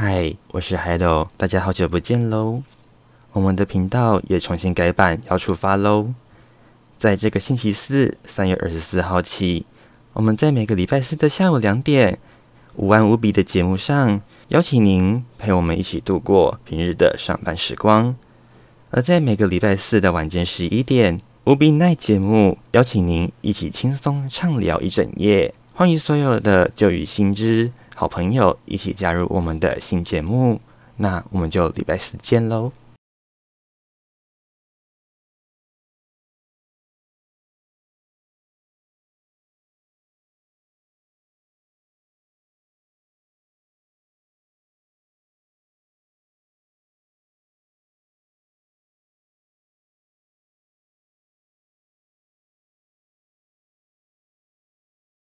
嗨，我是海斗，大家好久不见喽！我们的频道也重新改版，要出发喽！在这个星期四，三月二十四号起，我们在每个礼拜四的下午两点，五万五比的节目上，邀请您陪我们一起度过平日的上班时光；而在每个礼拜四的晚间十一点，无比奈节目，邀请您一起轻松畅聊一整夜。欢迎所有的旧雨新知。好朋友一起加入我们的新节目，那我们就礼拜四见喽。